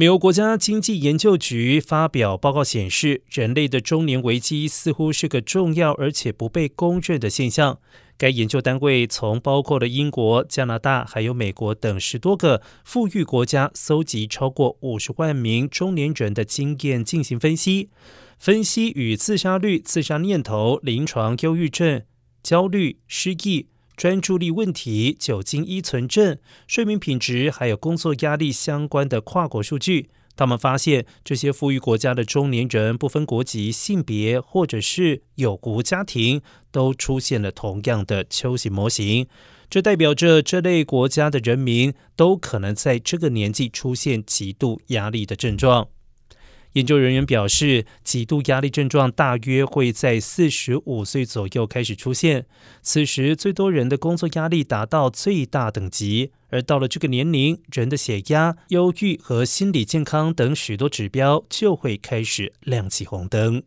美国国家经济研究局发表报告显示，人类的中年危机似乎是个重要而且不被公认的现象。该研究单位从包括了英国、加拿大还有美国等十多个富裕国家搜集超过五十万名中年人的经验进行分析，分析与自杀率、自杀念头、临床忧郁症、焦虑、失忆。专注力问题、酒精依存症、睡眠品质，还有工作压力相关的跨国数据，他们发现这些富裕国家的中年人，不分国籍、性别，或者是有无家庭，都出现了同样的丘形模型。这代表着这类国家的人民都可能在这个年纪出现极度压力的症状。研究人员表示，极度压力症状大约会在四十五岁左右开始出现，此时最多人的工作压力达到最大等级，而到了这个年龄，人的血压、忧郁和心理健康等许多指标就会开始亮起红灯。